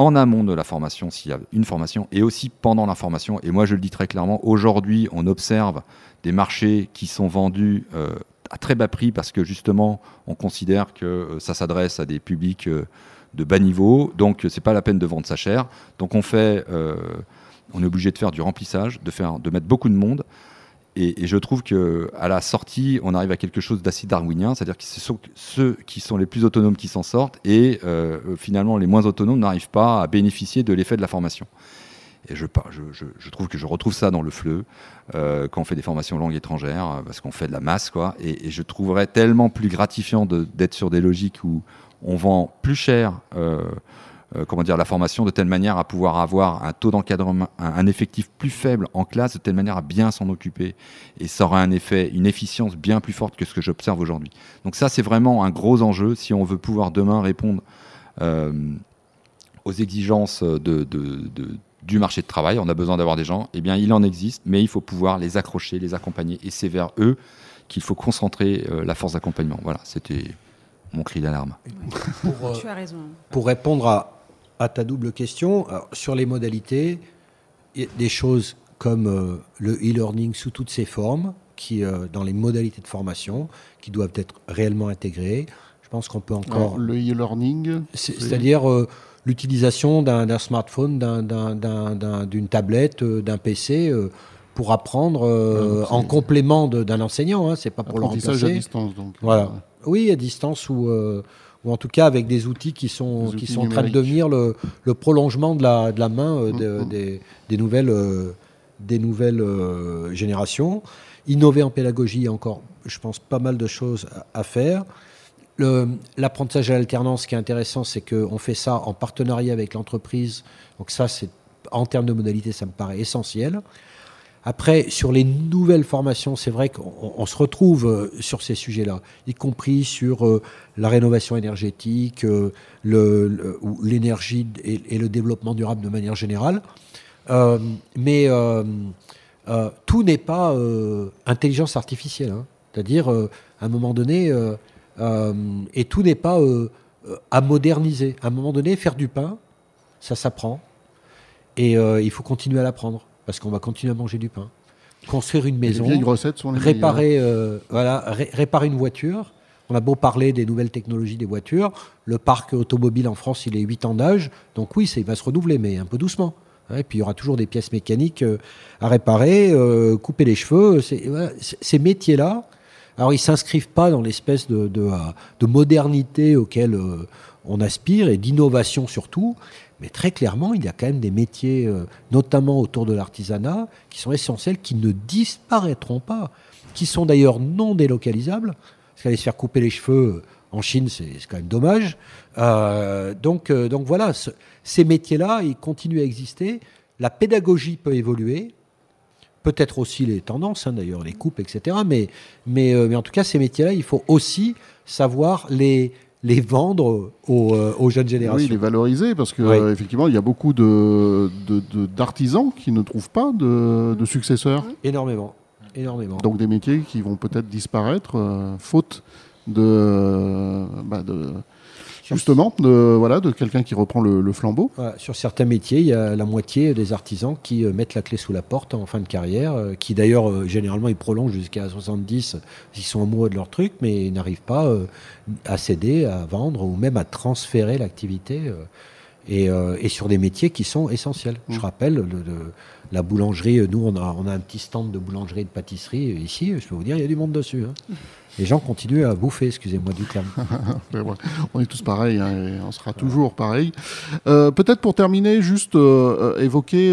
en amont de la formation, s'il y a une formation, et aussi pendant la formation. Et moi, je le dis très clairement, aujourd'hui, on observe des marchés qui sont vendus euh, à très bas prix parce que justement, on considère que euh, ça s'adresse à des publics euh, de bas niveau, donc c'est pas la peine de vendre ça cher. Donc on fait, on est obligé de faire du remplissage, de faire, de mettre beaucoup de monde. Et, je trouve que à la sortie, on arrive à quelque chose d'assez darwinien, c'est-à-dire que ce sont ceux qui sont les plus autonomes qui s'en sortent, et euh, finalement les moins autonomes n'arrivent pas à bénéficier de l'effet de la formation. Et je, trouve que je retrouve ça dans le fleu euh, quand on fait des formations langues étrangères, parce qu'on fait de la masse, quoi. Et, je trouverais tellement plus gratifiant d'être sur des logiques où on vend plus cher. Euh, euh, comment dire, la formation de telle manière à pouvoir avoir un taux d'encadrement, un, effectif plus faible en classe, de telle manière à bien s'en occuper. Et ça aura un effet, une efficience bien plus forte que ce que j'observe aujourd'hui. Donc ça, c'est vraiment un gros enjeu si on veut pouvoir demain répondre euh, aux exigences de, du marché de travail. On a besoin d'avoir des gens. Eh bien, il en existe, mais il faut pouvoir les accrocher, les accompagner. Et c'est vers eux qu'il faut concentrer euh, la force d'accompagnement. Voilà, c'était mon cri d'alarme. Pour, tu as raison. Pour répondre à, à ta double question, sur les modalités, il y a des choses comme euh, le e-learning sous toutes ses formes, qui, euh, dans les modalités de formation, qui doivent être réellement intégrées. Je pense qu'on peut encore. le e-learning C'est-à-dire euh, l'utilisation d'un smartphone, d'une tablette, d'un PC pour apprendre ah, en complément d'un enseignant. Hein, c'est pas pour le remplacer. à distance, donc. Voilà. Oui, à distance ou ou en tout cas avec des outils qui sont, qui sont en train de devenir le, le prolongement de la, de la main euh, mm-hmm. des, des, nouvelles, des nouvelles euh, euh, générations. Innover en pédagogie, il y a encore, je pense, pas mal de choses à, faire. L'apprentissage à l'alternance, ce qui est intéressant, c'est qu'on fait ça en partenariat avec l'entreprise. Donc ça, c'est en termes de modalité, ça me paraît essentiel. Après, sur les nouvelles formations, c'est vrai qu'on se retrouve euh, sur ces sujets-là, y compris sur euh, la rénovation énergétique, euh, l'énergie et, le développement durable de manière générale. mais tout n'est pas intelligence artificielle. Hein. C'est-à-dire, à un moment donné, et tout n'est pas à moderniser. À un moment donné, faire du pain, ça s'apprend. Et il faut continuer à l'apprendre parce qu'on va continuer à manger du pain. Construire une maison, réparer, euh, voilà, réparer une voiture. On a beau parler des nouvelles technologies des voitures, le parc automobile en France, il est 8 ans d'âge, donc oui, il va se renouveler, mais un peu doucement. Et puis il y aura toujours des pièces mécaniques euh, à réparer, euh, couper les cheveux. ces métiers-là, alors ils s'inscrivent pas dans l'espèce de, de, modernité auquel on aspire et d'innovation surtout, mais très clairement, il y a quand même des métiers, euh, notamment autour de l'artisanat, qui sont essentiels, qui ne disparaîtront pas, qui sont d'ailleurs non délocalisables. Parce qu'aller se faire couper les cheveux euh, en Chine, c'est quand même dommage. Euh, donc, donc voilà, ces métiers-là, ils continuent à exister. La pédagogie peut évoluer, peut-être aussi les tendances, hein, d'ailleurs, les coupes, etc. Mais, mais, mais en tout cas, ces métiers-là, il faut aussi savoir les, les vendre euh, aux, jeunes générations. Oui, les valoriser, parce que effectivement, il y a beaucoup de, d'artisans qui ne trouvent pas de, successeurs. Énormément, énormément. Donc des métiers qui vont peut-être disparaître, euh, faute de, bah, de justement, de, voilà, de quelqu'un qui reprend le, flambeau. sur certains métiers, il y a la moitié des artisans qui euh, mettent la clé sous la porte en fin de carrière, euh, qui d'ailleurs, euh, généralement, ils prolongent jusqu'à 70 s'ils sont amoureux de leur truc, mais ils n'arrivent pas à céder, à vendre ou même à transférer l'activité. Et, et, sur des métiers qui sont essentiels. Je mmh. rappelle, le, la boulangerie, nous, on a, on a, un petit stand de boulangerie et de pâtisserie ici, je peux vous dire, il y a du monde dessus. Hein. [laughs] les gens continuent à bouffer, excusez-moi du terme. [laughs] on est tous pareils, hein, on sera toujours pareil. Euh, peut-être pour terminer, juste évoquer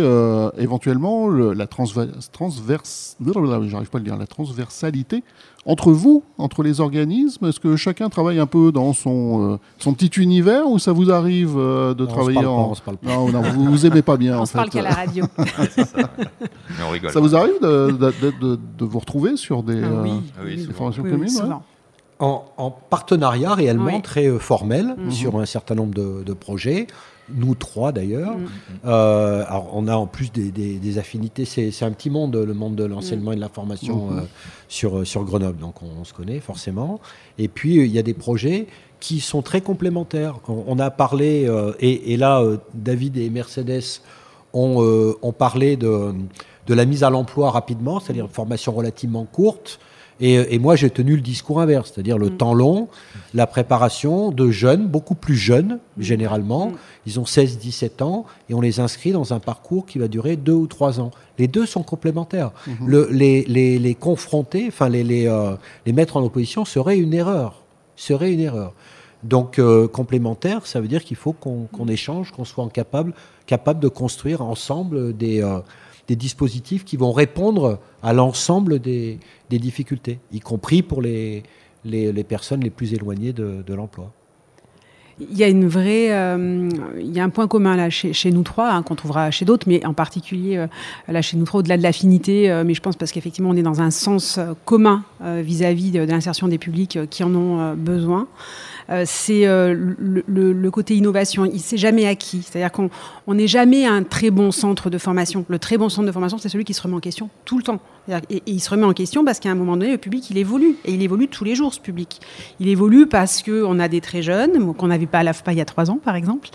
éventuellement la transversalité entre vous, entre les organismes, est-ce que chacun travaille un peu dans son, son petit univers ou ça vous arrive de travailler en... se parle pas. Non, non, vous vous aimez pas bien. on se parle qu'à la radio. [laughs] ça. [laughs] Mais on rigole. Ça vous arrive de, de, de, vous retrouver sur des, ah oui. des formations communes en, partenariat réellement très euh, formel mhm. sur un certain nombre de, projets. Nous trois d'ailleurs. Mhm. Euh, alors on a en plus des, affinités. C'est un petit monde, le monde de l'enseignement et de la formation mhm. euh, sur, sur Grenoble. Donc on, se connaît forcément. Et puis il y a des projets qui sont très complémentaires. On, a parlé, et, là David et Mercedes ont, ont parlé de, de la mise à l'emploi rapidement, c'est-à-dire une formation relativement courte et, moi, j'ai tenu le discours inverse, c'est-à-dire le mm. temps long, la préparation de jeunes, beaucoup plus jeunes, généralement. Mm. Ils ont 16-17 ans et on les inscrit dans un parcours qui va durer deux ou trois ans. Les deux sont complémentaires. Mm-hmm. Le, les, les, les, confronter, enfin les, les, euh, les, mettre en opposition serait une erreur. Serait une erreur. Donc euh, complémentaire, ça veut dire qu'il faut qu'on échange, qu'on soit capable, capable de construire ensemble des, euh, des dispositifs qui vont répondre à l'ensemble des, difficultés, y compris pour les, les, personnes les plus éloignées de, l'emploi. Il y a une vraie, euh, il y a un point commun là chez, chez nous trois hein, qu'on trouvera chez d'autres, mais en particulier euh, là chez nous trois au-delà de l'affinité, euh, mais je pense parce qu'effectivement on est dans un sens commun vis-à-vis de, de l'insertion des publics qui en ont besoin. Euh, c'est euh, le, côté innovation. Il s'est jamais acquis. C'est-à-dire qu'on n'est jamais un très bon centre de formation. Le très bon centre de formation, c'est celui qui se remet en question tout le temps. Il se remet en question parce qu'à un moment donné, le public, il évolue. Et il évolue tous les jours, ce public. Il évolue parce qu'on a des très jeunes, qu'on n'avait pas à l'AFPA il y a trois ans, par exemple.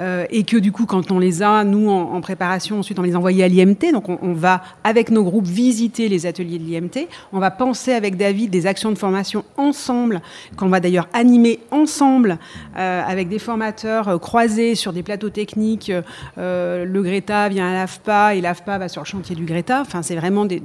Euh, et que du coup, quand on les a, nous, en, préparation, ensuite, on les envoyait à l'IMT. Donc, on, va, avec nos groupes, visiter les ateliers de l'IMT. On va penser avec David des actions de formation ensemble, qu'on va d'ailleurs animer ensemble, euh, avec des formateurs euh, croisés sur des plateaux techniques. le Greta vient à l'AFPA et l'AFPA va sur le chantier du Greta. Enfin, c'est vraiment des,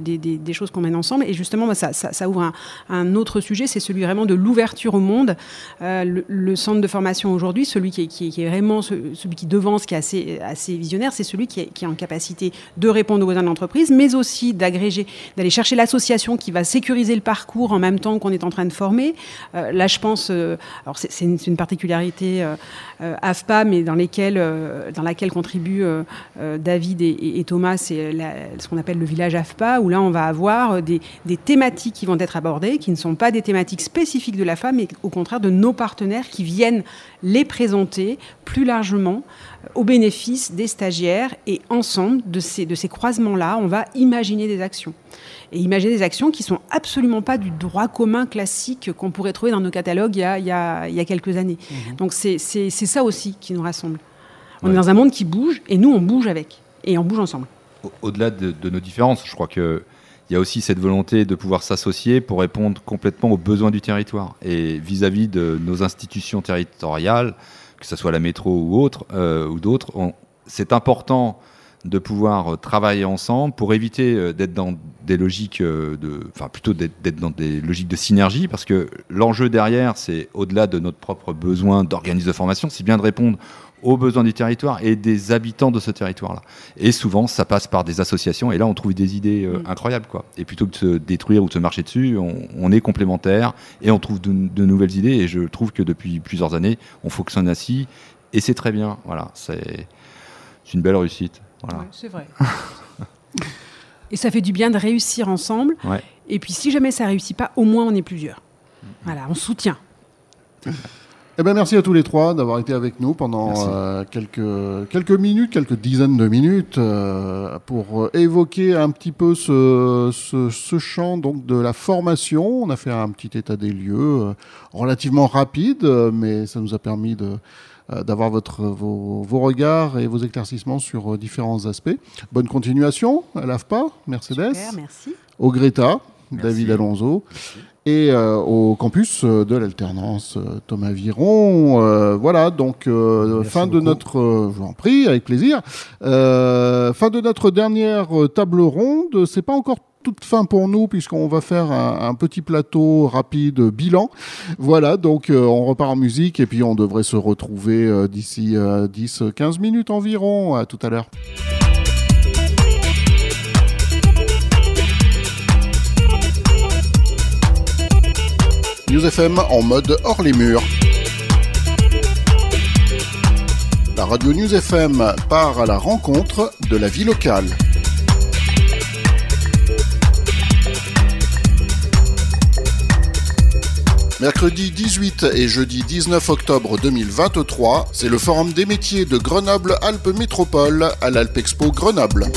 choses qu'on mène ensemble. Et justement, ça, ça, ouvre un, autre sujet, c'est celui vraiment de l'ouverture au monde. Euh, le, centre de formation aujourd'hui, celui qui est, vraiment celui qui devance, qui est assez, visionnaire, c'est celui qui est, en capacité de répondre aux besoins de l'entreprise, mais aussi d'agréger, d'aller chercher l'association qui va sécuriser le parcours en même temps qu'on est en train de former. Euh, là, je pense, euh, alors c'est une, particularité AFPA, mais dans, laquelle contribuent David et, et Thomas, c'est ce qu'on appelle le village AFPA, où là, on va avoir euh, des, thématiques qui vont être abordées, qui ne sont pas des thématiques spécifiques de la femme, mais au contraire de nos partenaires qui viennent les présenter plus largement euh, au bénéfice des stagiaires. Et ensemble, de ces, de ces croisements-là, on va imaginer des actions. Et imaginer des actions qui sont absolument pas du droit commun classique qu'on pourrait trouver dans nos catalogues il y a, il y a, il y a quelques années. Mmh. Donc c'est ça aussi qui nous rassemble. On est dans un monde qui bouge et nous, on bouge avec. Et on bouge ensemble. Au-delà de, de, nos différences, je crois que il y a aussi cette volonté de pouvoir s'associer pour répondre complètement aux besoins du territoire. Et vis-à-vis de nos institutions territoriales, que ce soit la métro ou euh, ou d'autres, c'est important de pouvoir travailler ensemble pour éviter euh, d'être dans des logiques euh, de, enfin plutôt d'être dans des logiques de synergie, parce que l'enjeu derrière, c'est au-delà de notre propre besoin d'organisme de formation, c'est bien de répondre aux besoins du territoire et des habitants de ce territoire-là. Et souvent, ça passe par des associations, et là, on trouve des idées euh, mm. incroyables. Quoi. Et plutôt que de se détruire ou de se marcher dessus, on, est complémentaires et on trouve de, nouvelles idées. Et je trouve que depuis plusieurs années, on fonctionne ainsi, et c'est très bien. Voilà, c'est une belle réussite. Voilà. c'est vrai. [laughs] et ça fait du bien de réussir ensemble. Et puis, si jamais ça réussit pas, au moins on est plusieurs. Voilà, on soutient. Eh ben, merci à tous les trois d'avoir été avec nous pendant euh, quelques, quelques minutes, quelques dizaines de minutes, euh, pour évoquer un petit peu ce, ce, champ donc, de la formation. On a fait un petit état des lieux euh, relativement rapide, mais ça nous a permis de d'avoir votre, vos, vos, regards et vos éclaircissements sur différents aspects. Bonne continuation à l'AFPA, Mercedes. Super, merci. Au Greta, David Alonso. Et euh, au campus euh, de l'alternance euh, Thomas Viron. voilà, donc fin de notre, je vous en prie, avec plaisir. fin de notre dernière table ronde. C'est pas encore toute fin pour nous puisqu'on va faire un, petit plateau rapide bilan. Voilà, donc on repart en musique et puis on devrait se retrouver d'ici 10-15 minutes environ. À tout à l'heure. News FM en mode hors les murs. La radio News FM part à la rencontre de la vie locale. Mercredi 18 et jeudi 19 octobre 2023, c'est le Forum des métiers de Grenoble-Alpes Métropole à l'Alpexpo Grenoble.